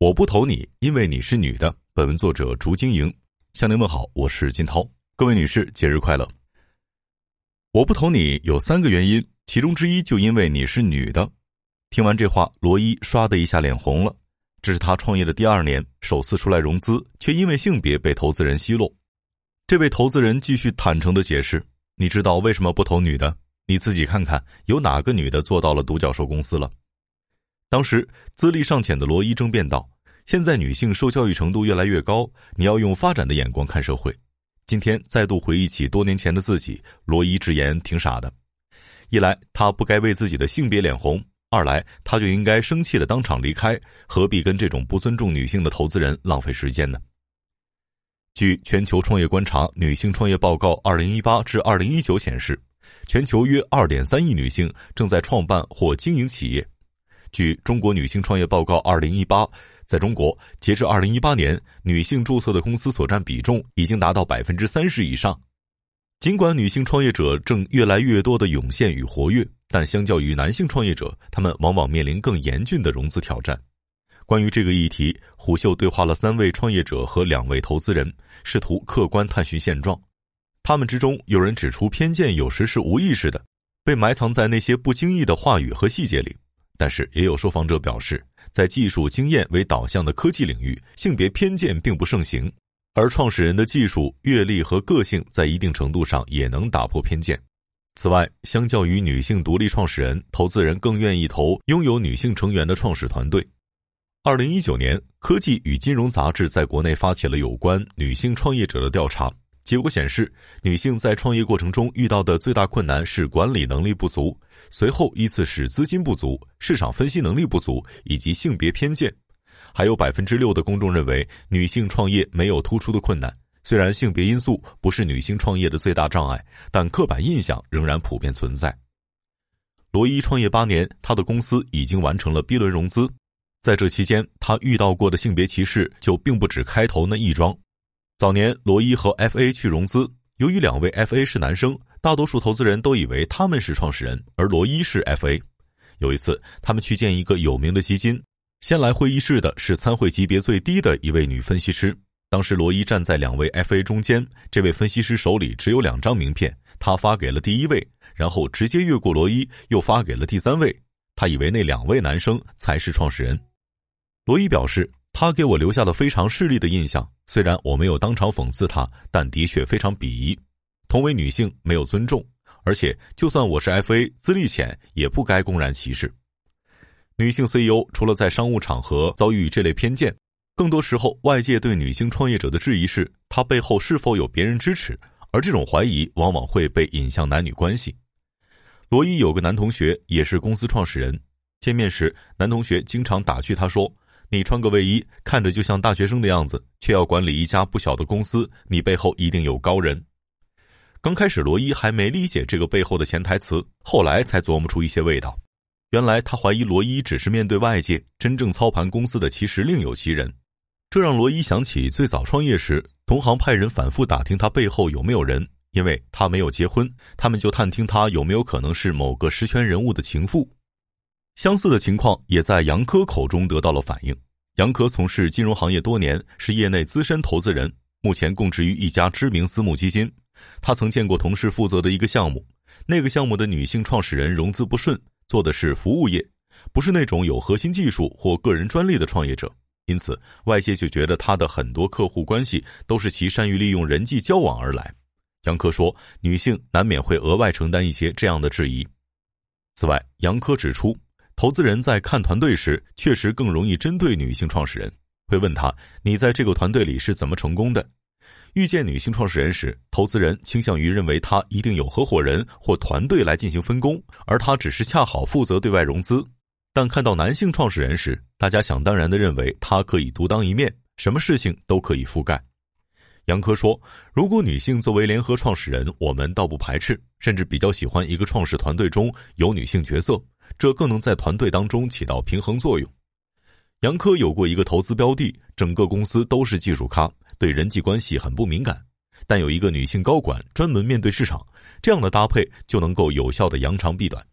我不投你，因为你是女的。本文作者竹晶莹向您问好，我是金涛。各位女士，节日快乐。我不投你有三个原因，其中之一就因为你是女的。听完这话，罗伊唰的一下脸红了。这是他创业的第二年，首次出来融资，却因为性别被投资人奚落。这位投资人继续坦诚的解释：“你知道为什么不投女的？你自己看看，有哪个女的做到了独角兽公司了？”当时资历尚浅的罗伊争辩道：“现在女性受教育程度越来越高，你要用发展的眼光看社会。”今天再度回忆起多年前的自己，罗伊直言挺傻的。一来他不该为自己的性别脸红，二来他就应该生气的当场离开，何必跟这种不尊重女性的投资人浪费时间呢？据全球创业观察女性创业报告二零一八至二零一九显示，全球约二点三亿女性正在创办或经营企业。据《中国女性创业报告二零一八》，在中国，截至二零一八年，女性注册的公司所占比重已经达到百分之三十以上。尽管女性创业者正越来越多的涌现与活跃，但相较于男性创业者，他们往往面临更严峻的融资挑战。关于这个议题，虎嗅对话了三位创业者和两位投资人，试图客观探寻现状。他们之中，有人指出偏见有时是无意识的，被埋藏在那些不经意的话语和细节里。但是，也有受访者表示，在技术经验为导向的科技领域，性别偏见并不盛行，而创始人的技术阅历和个性在一定程度上也能打破偏见。此外，相较于女性独立创始人，投资人更愿意投拥有女性成员的创始团队。二零一九年，《科技与金融》杂志在国内发起了有关女性创业者的调查。结果显示，女性在创业过程中遇到的最大困难是管理能力不足，随后依次是资金不足、市场分析能力不足以及性别偏见。还有百分之六的公众认为女性创业没有突出的困难。虽然性别因素不是女性创业的最大障碍，但刻板印象仍然普遍存在。罗伊创业八年，他的公司已经完成了 B 轮融资，在这期间，他遇到过的性别歧视就并不止开头那一桩。早年，罗伊和 FA 去融资，由于两位 FA 是男生，大多数投资人都以为他们是创始人，而罗伊是 FA。有一次，他们去见一个有名的基金，先来会议室的是参会级别最低的一位女分析师。当时，罗伊站在两位 FA 中间，这位分析师手里只有两张名片，他发给了第一位，然后直接越过罗伊，又发给了第三位。他以为那两位男生才是创始人。罗伊表示。他给我留下了非常势利的印象，虽然我没有当场讽刺他，但的确非常鄙夷。同为女性，没有尊重，而且就算我是 FA，资历浅，也不该公然歧视女性 CEO。除了在商务场合遭遇这类偏见，更多时候外界对女性创业者的质疑是她背后是否有别人支持，而这种怀疑往往会被引向男女关系。罗伊有个男同学也是公司创始人，见面时，男同学经常打趣他说。你穿个卫衣，看着就像大学生的样子，却要管理一家不小的公司，你背后一定有高人。刚开始，罗伊还没理解这个背后的潜台词，后来才琢磨出一些味道。原来他怀疑罗伊只是面对外界，真正操盘公司的其实另有其人。这让罗伊想起最早创业时，同行派人反复打听他背后有没有人，因为他没有结婚，他们就探听他有没有可能是某个实权人物的情妇。相似的情况也在杨科口中得到了反映。杨科从事金融行业多年，是业内资深投资人，目前供职于一家知名私募基金。他曾见过同事负责的一个项目，那个项目的女性创始人融资不顺，做的是服务业，不是那种有核心技术或个人专利的创业者，因此外界就觉得他的很多客户关系都是其善于利用人际交往而来。杨科说，女性难免会额外承担一些这样的质疑。此外，杨科指出。投资人在看团队时，确实更容易针对女性创始人，会问他：“你在这个团队里是怎么成功的？”遇见女性创始人时，投资人倾向于认为他一定有合伙人或团队来进行分工，而他只是恰好负责对外融资。但看到男性创始人时，大家想当然的认为他可以独当一面，什么事情都可以覆盖。杨科说：“如果女性作为联合创始人，我们倒不排斥，甚至比较喜欢一个创始团队中有女性角色。”这更能在团队当中起到平衡作用。杨科有过一个投资标的，整个公司都是技术咖，对人际关系很不敏感，但有一个女性高管专门面对市场，这样的搭配就能够有效的扬长避短。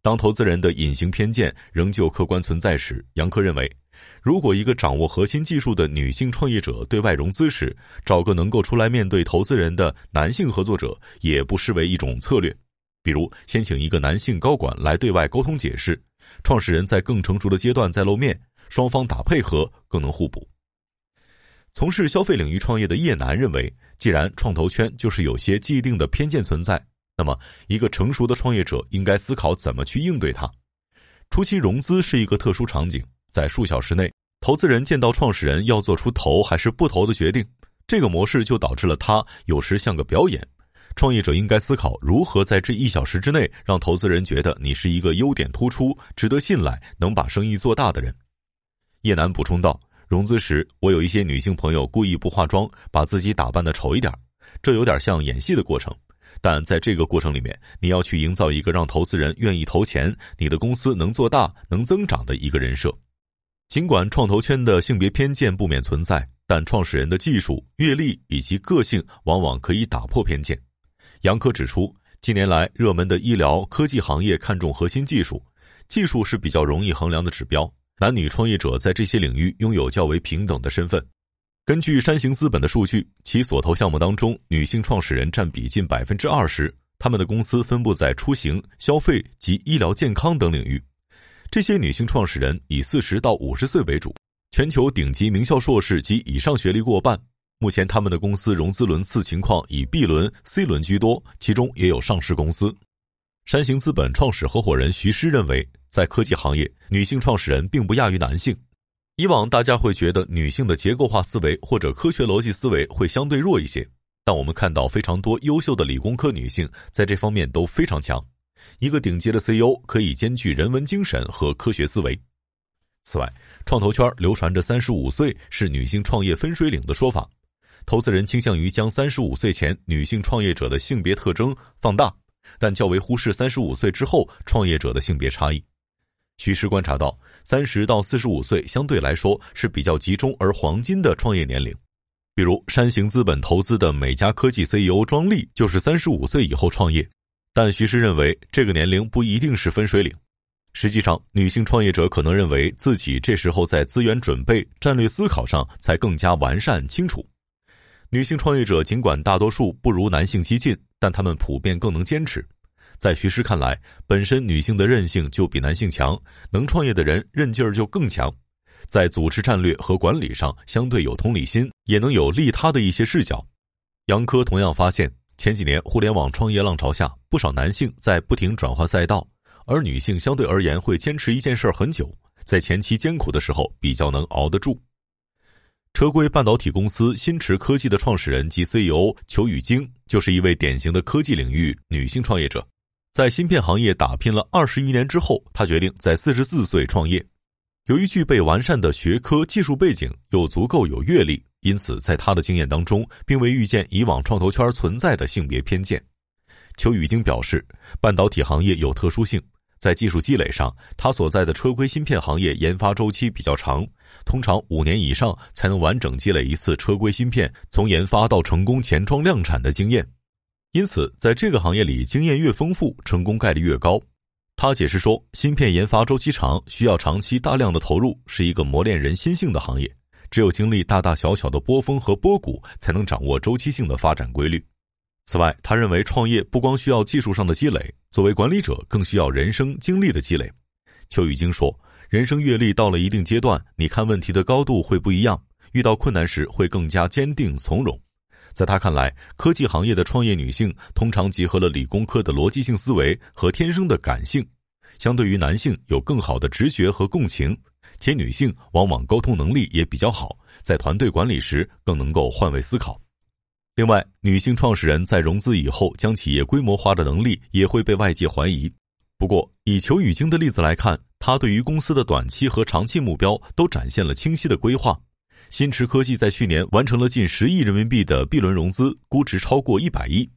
当投资人的隐形偏见仍旧客观存在时，杨科认为如果一个掌握核心技术的女性创业者对外融资时，找个能够出来面对投资人的男性合作者，也不失为一种策略。比如，先请一个男性高管来对外沟通解释，创始人在更成熟的阶段再露面，双方打配合更能互补。从事消费领域创业的叶楠认为，既然创投圈就是有些既定的偏见存在，那么一个成熟的创业者应该思考怎么去应对它。初期融资是一个特殊场景。在数小时内，投资人见到创始人要做出投还是不投的决定，这个模式就导致了他有时像个表演。创业者应该思考如何在这一小时之内让投资人觉得你是一个优点突出、值得信赖、能把生意做大的人。叶楠补充道：“融资时，我有一些女性朋友故意不化妆，把自己打扮的丑一点，这有点像演戏的过程。但在这个过程里面，你要去营造一个让投资人愿意投钱、你的公司能做大、能增长的一个人设。”尽管创投圈的性别偏见不免存在，但创始人的技术、阅历以及个性往往可以打破偏见。杨科指出，近年来热门的医疗科技行业看重核心技术，技术是比较容易衡量的指标。男女创业者在这些领域拥有较为平等的身份。根据山形资本的数据，其所投项目当中，女性创始人占比近百分之二十，他们的公司分布在出行、消费及医疗健康等领域。这些女性创始人以四十到五十岁为主，全球顶级名校硕士及以上学历过半。目前，他们的公司融资轮次情况以 B 轮、C 轮居多，其中也有上市公司。山形资本创始合伙人徐师认为，在科技行业，女性创始人并不亚于男性。以往大家会觉得女性的结构化思维或者科学逻辑思维会相对弱一些，但我们看到非常多优秀的理工科女性在这方面都非常强。一个顶级的 CEO 可以兼具人文精神和科学思维。此外，创投圈流传着“三十五岁是女性创业分水岭”的说法，投资人倾向于将三十五岁前女性创业者的性别特征放大，但较为忽视三十五岁之后创业者的性别差异。徐师观察到，三十到四十五岁相对来说是比较集中而黄金的创业年龄，比如山形资本投资的美嘉科技 CEO 庄丽就是三十五岁以后创业。但徐师认为，这个年龄不一定是分水岭。实际上，女性创业者可能认为自己这时候在资源准备、战略思考上才更加完善清楚。女性创业者尽管大多数不如男性激进，但他们普遍更能坚持。在徐师看来，本身女性的韧性就比男性强，能创业的人韧劲儿就更强，在组织战略和管理上相对有同理心，也能有利他的一些视角。杨科同样发现。前几年互联网创业浪潮下，不少男性在不停转换赛道，而女性相对而言会坚持一件事很久，在前期艰苦的时候比较能熬得住。车规半导体公司新驰科技的创始人及 CEO 裘宇晶就是一位典型的科技领域女性创业者，在芯片行业打拼了二十余年之后，她决定在四十四岁创业。由于具备完善的学科技术背景，又足够有阅历。因此，在她的经验当中，并未遇见以往创投圈存在的性别偏见。邱宇晶表示，半导体行业有特殊性，在技术积累上，他所在的车规芯片行业研发周期比较长，通常五年以上才能完整积累一次车规芯片从研发到成功前装量产的经验。因此，在这个行业里，经验越丰富，成功概率越高。他解释说，芯片研发周期长，需要长期大量的投入，是一个磨练人心性的行业。只有经历大大小小的波峰和波谷，才能掌握周期性的发展规律。此外，他认为创业不光需要技术上的积累，作为管理者更需要人生经历的积累。邱宇晶说：“人生阅历到了一定阶段，你看问题的高度会不一样，遇到困难时会更加坚定从容。”在他看来，科技行业的创业女性通常结合了理工科的逻辑性思维和天生的感性，相对于男性有更好的直觉和共情。且女性往往沟通能力也比较好，在团队管理时更能够换位思考。另外，女性创始人在融资以后将企业规模化的能力也会被外界怀疑。不过，以裘雨晶的例子来看，他对于公司的短期和长期目标都展现了清晰的规划。新驰科技在去年完成了近十亿人民币的 B 轮融资，估值超过一百亿。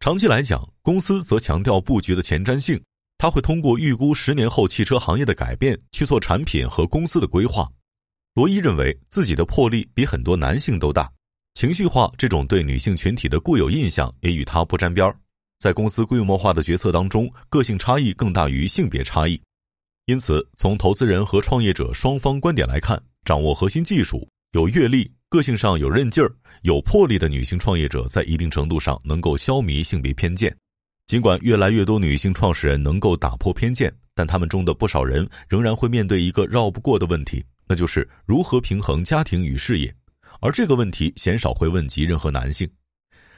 长期来讲，公司则强调布局的前瞻性。他会通过预估十年后汽车行业的改变去做产品和公司的规划。罗伊认为自己的魄力比很多男性都大，情绪化这种对女性群体的固有印象也与他不沾边儿。在公司规模化的决策当中，个性差异更大于性别差异。因此，从投资人和创业者双方观点来看，掌握核心技术、有阅历、个性上有韧劲儿、有魄力的女性创业者，在一定程度上能够消弭性别偏见。尽管越来越多女性创始人能够打破偏见，但他们中的不少人仍然会面对一个绕不过的问题，那就是如何平衡家庭与事业。而这个问题鲜少会问及任何男性。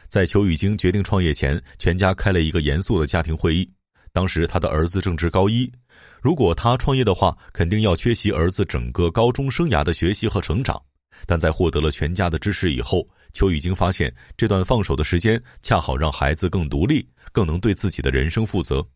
在裘雨京决定创业前，全家开了一个严肃的家庭会议。当时他的儿子正值高一，如果他创业的话，肯定要缺席儿子整个高中生涯的学习和成长。但在获得了全家的支持以后，邱雨京发现这段放手的时间，恰好让孩子更独立，更能对自己的人生负责。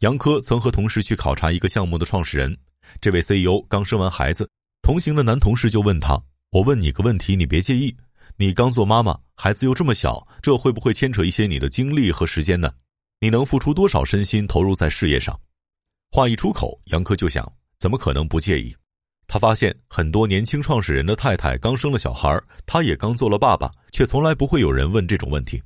杨科曾和同事去考察一个项目的创始人，这位 CEO 刚生完孩子，同行的男同事就问他：“我问你个问题，你别介意。你刚做妈妈，孩子又这么小，这会不会牵扯一些你的精力和时间呢？”你能付出多少身心投入在事业上？话一出口，杨科就想：怎么可能不介意？他发现很多年轻创始人的太太刚生了小孩，他也刚做了爸爸，却从来不会有人问这种问题。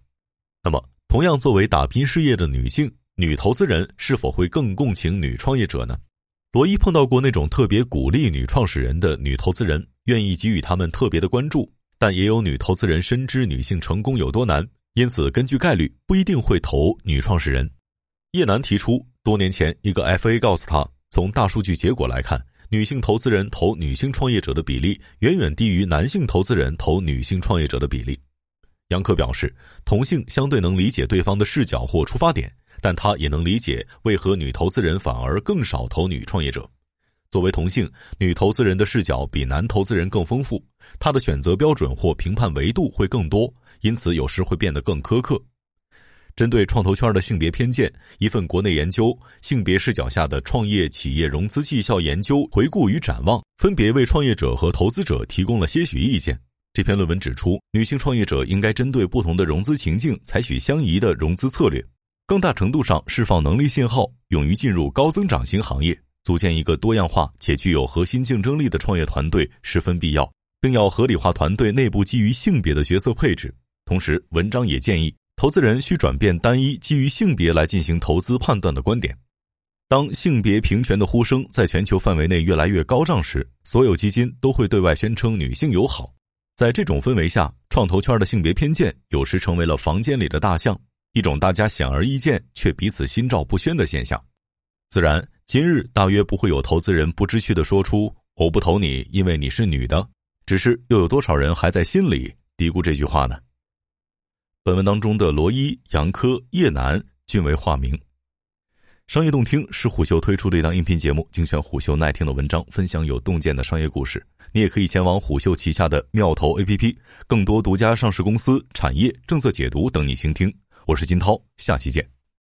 那么，同样作为打拼事业的女性，女投资人是否会更共情女创业者呢？罗伊碰到过那种特别鼓励女创始人的女投资人，愿意给予他们特别的关注，但也有女投资人深知女性成功有多难。因此，根据概率不一定会投女创始人。叶楠提出，多年前一个 FA 告诉他，从大数据结果来看，女性投资人投女性创业者的比例远远低于男性投资人投女性创业者的比例。杨科表示，同性相对能理解对方的视角或出发点，但他也能理解为何女投资人反而更少投女创业者。作为同性，女投资人的视角比男投资人更丰富，她的选择标准或评判维度会更多。因此，有时会变得更苛刻。针对创投圈的性别偏见，一份国内研究《性别视角下的创业企业融资绩效研究回顾与展望》分别为创业者和投资者提供了些许意见。这篇论文指出，女性创业者应该针对不同的融资情境，采取相宜的融资策略，更大程度上释放能力信号，勇于进入高增长型行业，组建一个多样化且具有核心竞争力的创业团队十分必要，并要合理化团队内部基于性别的角色配置。同时，文章也建议投资人需转变单一基于性别来进行投资判断的观点。当性别平权的呼声在全球范围内越来越高涨时，所有基金都会对外宣称女性友好。在这种氛围下，创投圈的性别偏见有时成为了房间里的大象，一种大家显而易见却彼此心照不宣的现象。自然，今日大约不会有投资人不知趣地说出“我不投你，因为你是女的”。只是，又有多少人还在心里嘀咕这句话呢？本文当中的罗伊、杨科、叶楠均为化名。商业洞听是虎嗅推出的一档音频节目，精选虎嗅耐听的文章，分享有洞见的商业故事。你也可以前往虎嗅旗下的妙投 APP，更多独家上市公司、产业政策解读等你倾听。我是金涛，下期见。